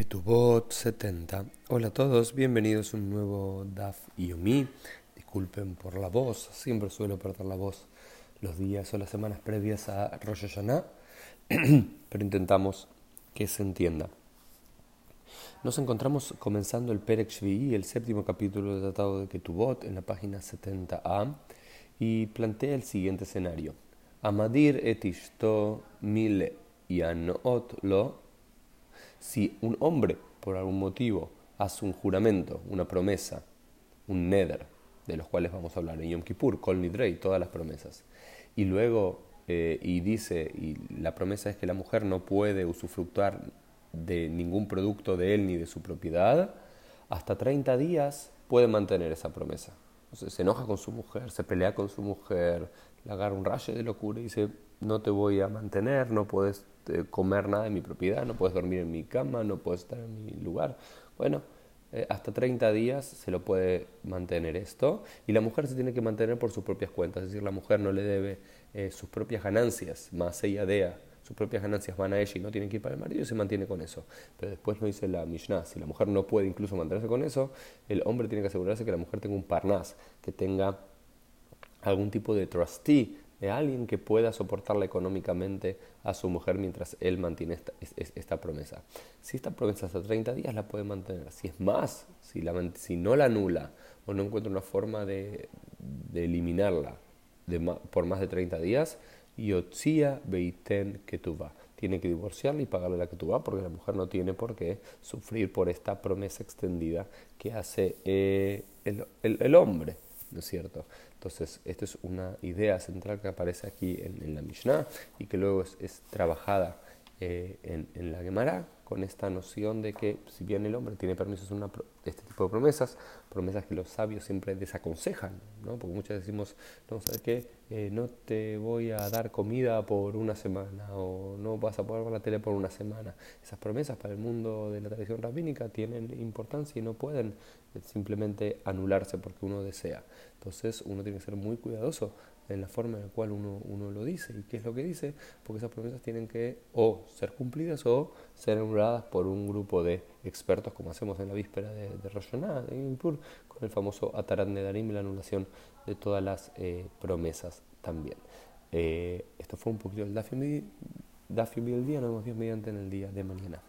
Ketubot 70. Hola a todos, bienvenidos a un nuevo DAF Yomi. Disculpen por la voz, siempre suelo perder la voz los días o las semanas previas a Rosh Hashanah, pero intentamos que se entienda. Nos encontramos comenzando el Perek el séptimo capítulo del Tratado de Ketubot, en la página 70a, y plantea el siguiente escenario. Amadir etishto mile yanot lo si un hombre, por algún motivo, hace un juramento, una promesa, un neder, de los cuales vamos a hablar en Yom Kippur, Kol Nidrei, todas las promesas, y luego eh, y dice, y la promesa es que la mujer no puede usufructuar de ningún producto de él ni de su propiedad, hasta 30 días puede mantener esa promesa. Se enoja con su mujer, se pelea con su mujer, le agarra un rayo de locura y dice, no te voy a mantener, no puedes eh, comer nada en mi propiedad, no puedes dormir en mi cama, no puedes estar en mi lugar. Bueno, eh, hasta 30 días se lo puede mantener esto y la mujer se tiene que mantener por sus propias cuentas, es decir, la mujer no le debe eh, sus propias ganancias, más ella dea, sus propias ganancias van a ella y no tienen que ir para el marido y se mantiene con eso. Pero después no dice la Mishnah, si la mujer no puede incluso mantenerse con eso, el hombre tiene que asegurarse que la mujer tenga un parnas, que tenga algún tipo de trustee, de alguien que pueda soportarla económicamente a su mujer mientras él mantiene esta, promesa. Si esta promesa hasta 30 días la puede mantener, si es más, si, no la anula o no encuentra una forma de, eliminarla por más de 30 días, Yotzia Beiten Ketubá. Tiene que divorciarla y pagarle la Ketubá porque la mujer no tiene por qué sufrir por esta promesa extendida que hace eh, el, el, el hombre. ¿no es cierto? Entonces, esta es una idea central que aparece aquí en, la Mishnah y que luego es, trabajada eh, en, en, la Gemara con esta noción de que si bien el hombre tiene permiso de una, este tipo de promesas, promesas que los sabios siempre desaconsejan, ¿no? porque muchas decimos, no, ¿sabes qué? Eh, no te voy a dar comida por una semana o no vas a poder ver la tele por una semana. Esas promesas para el mundo de la tradición rabínica tienen importancia y no pueden eh, simplemente anularse porque uno desea. Entonces uno tiene que ser muy cuidadoso en la forma en la cual uno, uno lo dice. ¿Y qué es lo que dice? Porque esas promesas tienen que o ser cumplidas o ser anuladas por un grupo de expertos, como hacemos en la víspera de, de Rosh de con el famoso Atarat Nedarim y la anulación de todas las eh, promesas también. Eh, esto fue un poquito el Dafio del día, nos vemos mediante en el día de mañana.